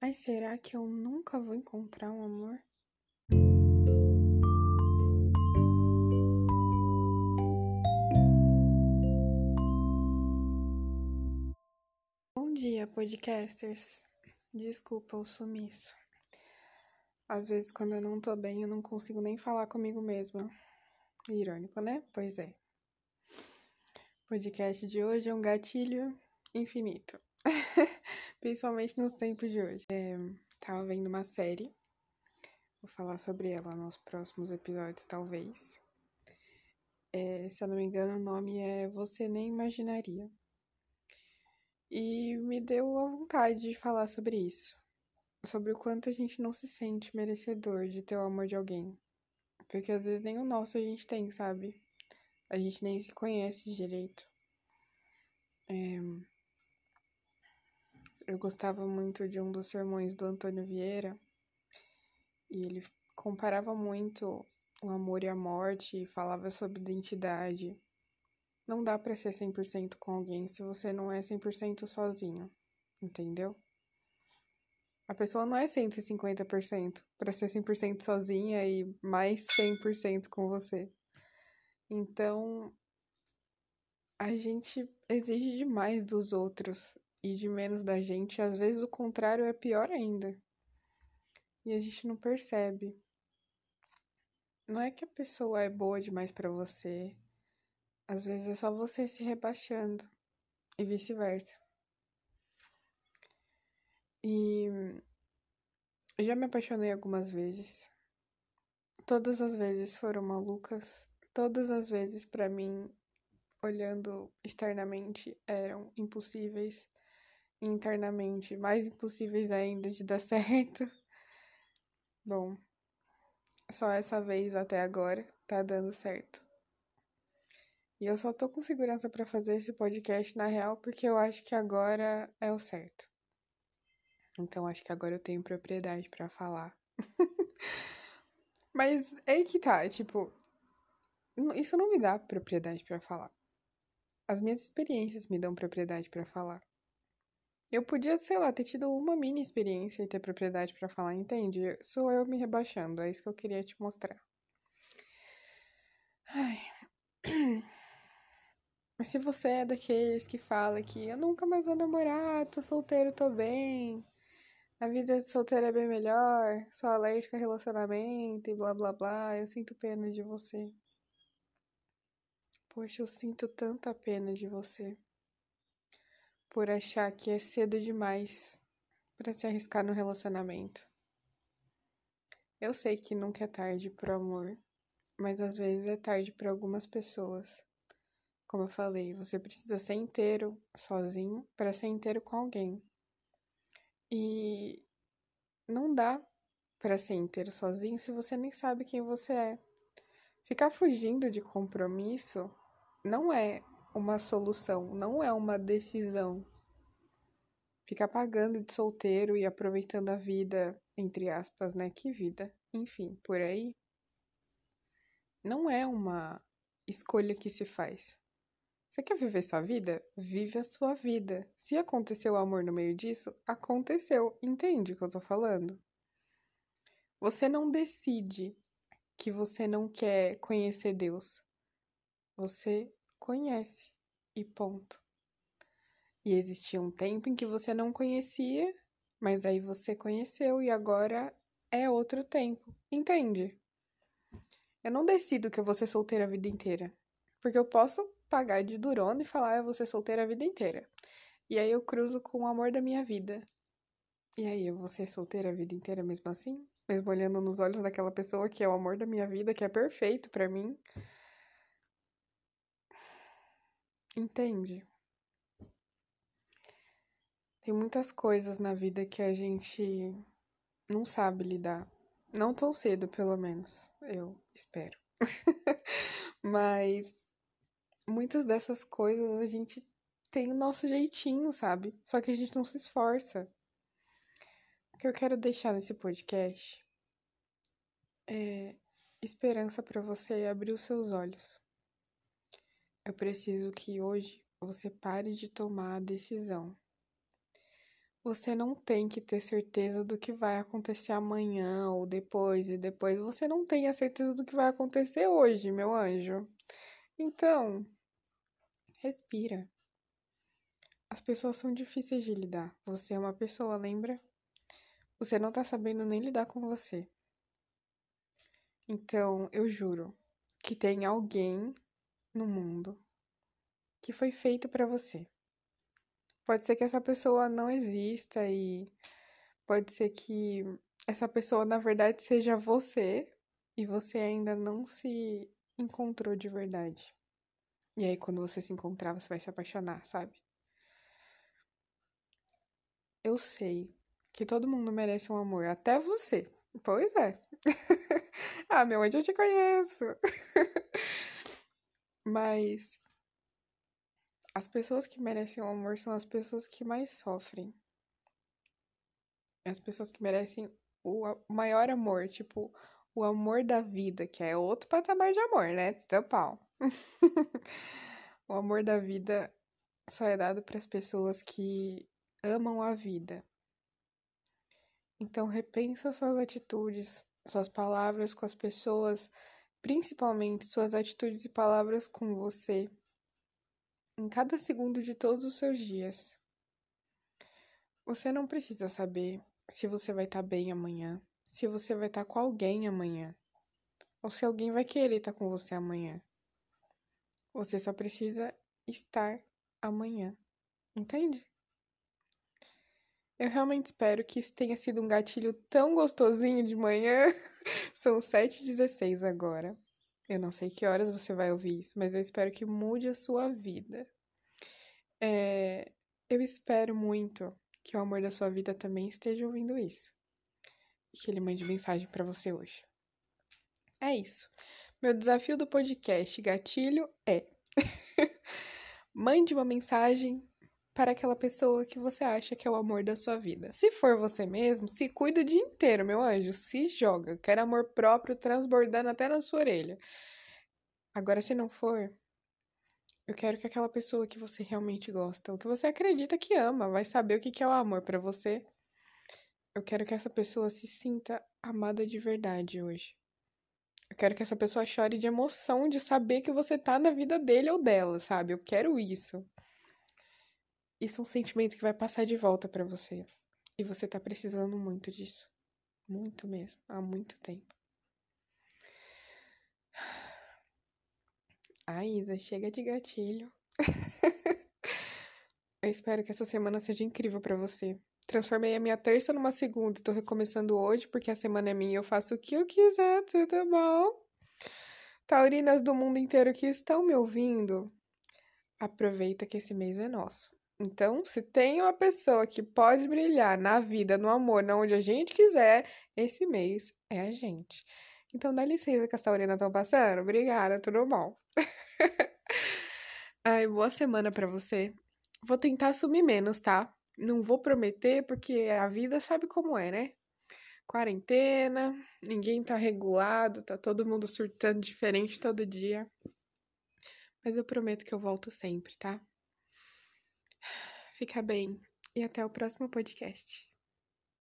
Mas será que eu nunca vou encontrar um amor? Bom dia, podcasters. Desculpa o sumiço. Às vezes, quando eu não tô bem, eu não consigo nem falar comigo mesma. Irônico, né? Pois é. O podcast de hoje é um gatilho infinito. Principalmente nos tempos de hoje. É, tava vendo uma série. Vou falar sobre ela nos próximos episódios, talvez. É, se eu não me engano, o nome é Você Nem Imaginaria. E me deu a vontade de falar sobre isso. Sobre o quanto a gente não se sente merecedor de ter o amor de alguém. Porque às vezes nem o nosso a gente tem, sabe? A gente nem se conhece direito. É... Eu gostava muito de um dos sermões do Antônio Vieira. E ele comparava muito o amor e a morte, falava sobre identidade. Não dá para ser 100% com alguém se você não é 100% sozinho, entendeu? A pessoa não é 150% para ser 100% sozinha e mais 100% com você. Então, a gente exige demais dos outros e de menos da gente. Às vezes o contrário é pior ainda. E a gente não percebe. Não é que a pessoa é boa demais para você. Às vezes é só você se rebaixando e vice-versa. E eu já me apaixonei algumas vezes. Todas as vezes foram malucas. Todas as vezes para mim, olhando externamente, eram impossíveis. Internamente, mais impossíveis ainda de dar certo. Bom, só essa vez até agora tá dando certo. E eu só tô com segurança para fazer esse podcast na real porque eu acho que agora é o certo. Então acho que agora eu tenho propriedade para falar. Mas é que tá, tipo, isso não me dá propriedade para falar. As minhas experiências me dão propriedade para falar. Eu podia, sei lá, ter tido uma mini experiência e ter propriedade para falar, entende? Sou eu me rebaixando, é isso que eu queria te mostrar. Ai. Mas se você é daqueles que fala que eu nunca mais vou namorar, tô solteiro, tô bem, a vida de solteiro é bem melhor, sou alérgica a relacionamento e blá blá blá, eu sinto pena de você. Poxa, eu sinto tanta pena de você por achar que é cedo demais para se arriscar no relacionamento. Eu sei que nunca é tarde pro amor, mas às vezes é tarde para algumas pessoas. Como eu falei, você precisa ser inteiro sozinho para ser inteiro com alguém. E não dá para ser inteiro sozinho se você nem sabe quem você é. Ficar fugindo de compromisso não é uma solução, não é uma decisão. Ficar pagando de solteiro e aproveitando a vida, entre aspas, né? Que vida. Enfim, por aí. Não é uma escolha que se faz. Você quer viver sua vida? Vive a sua vida. Se aconteceu amor no meio disso, aconteceu. Entende o que eu tô falando? Você não decide que você não quer conhecer Deus. Você conhece e ponto. E existia um tempo em que você não conhecia, mas aí você conheceu e agora é outro tempo. Entende? Eu não decido que eu vou ser solteira a vida inteira. Porque eu posso pagar de durona e falar, eu vou ser solteira a vida inteira. E aí eu cruzo com o amor da minha vida. E aí eu vou ser solteira a vida inteira mesmo assim? Mesmo olhando nos olhos daquela pessoa que é o amor da minha vida, que é perfeito para mim. Entende? Tem muitas coisas na vida que a gente não sabe lidar. Não tão cedo, pelo menos. Eu espero. Mas muitas dessas coisas a gente tem o nosso jeitinho, sabe? Só que a gente não se esforça. O que eu quero deixar nesse podcast é esperança para você abrir os seus olhos. Eu preciso que hoje você pare de tomar a decisão. Você não tem que ter certeza do que vai acontecer amanhã ou depois e depois. Você não tem a certeza do que vai acontecer hoje, meu anjo. Então, respira. As pessoas são difíceis de lidar. Você é uma pessoa, lembra? Você não tá sabendo nem lidar com você. Então, eu juro que tem alguém no mundo que foi feito para você. Pode ser que essa pessoa não exista e pode ser que essa pessoa na verdade seja você e você ainda não se encontrou de verdade. E aí quando você se encontrar, você vai se apaixonar, sabe? Eu sei que todo mundo merece um amor, até você. Pois é. ah, meu anjo, eu te conheço. Mas as pessoas que merecem o amor são as pessoas que mais sofrem. As pessoas que merecem o maior amor, tipo, o amor da vida, que é outro patamar de amor, né? Teu pau. o amor da vida só é dado para as pessoas que amam a vida. Então repensa suas atitudes, suas palavras com as pessoas, principalmente suas atitudes e palavras com você, em cada segundo de todos os seus dias. Você não precisa saber se você vai estar tá bem amanhã, se você vai estar tá com alguém amanhã, ou se alguém vai querer estar tá com você amanhã. Você só precisa estar amanhã. Entende? Eu realmente espero que isso tenha sido um gatilho tão gostosinho de manhã. São 7h16 agora. Eu não sei que horas você vai ouvir isso, mas eu espero que mude a sua vida. É, eu espero muito que o amor da sua vida também esteja ouvindo isso. E que ele mande mensagem para você hoje. É isso. Meu desafio do podcast Gatilho é: mande uma mensagem para aquela pessoa que você acha que é o amor da sua vida. Se for você mesmo, se cuida o dia inteiro, meu anjo, se joga. Quero amor próprio transbordando até na sua orelha. Agora, se não for, eu quero que aquela pessoa que você realmente gosta, ou que você acredita que ama, vai saber o que é o amor para você. Eu quero que essa pessoa se sinta amada de verdade hoje. Eu quero que essa pessoa chore de emoção de saber que você tá na vida dele ou dela, sabe? Eu quero isso. Isso é um sentimento que vai passar de volta para você. E você tá precisando muito disso. Muito mesmo. Há muito tempo. Ai, Isa, chega de gatilho. Eu espero que essa semana seja incrível para você. Transformei a minha terça numa segunda tô recomeçando hoje porque a semana é minha e eu faço o que eu quiser, tudo bom? Taurinas do mundo inteiro que estão me ouvindo, aproveita que esse mês é nosso. Então, se tem uma pessoa que pode brilhar na vida, no amor, na onde a gente quiser, esse mês é a gente. Então, dá licença que as taurinas estão passando. Obrigada, tudo bom? Ai, boa semana para você. Vou tentar assumir menos, tá? Não vou prometer, porque a vida sabe como é, né? Quarentena, ninguém tá regulado, tá todo mundo surtando diferente todo dia. Mas eu prometo que eu volto sempre, tá? Fica bem e até o próximo podcast.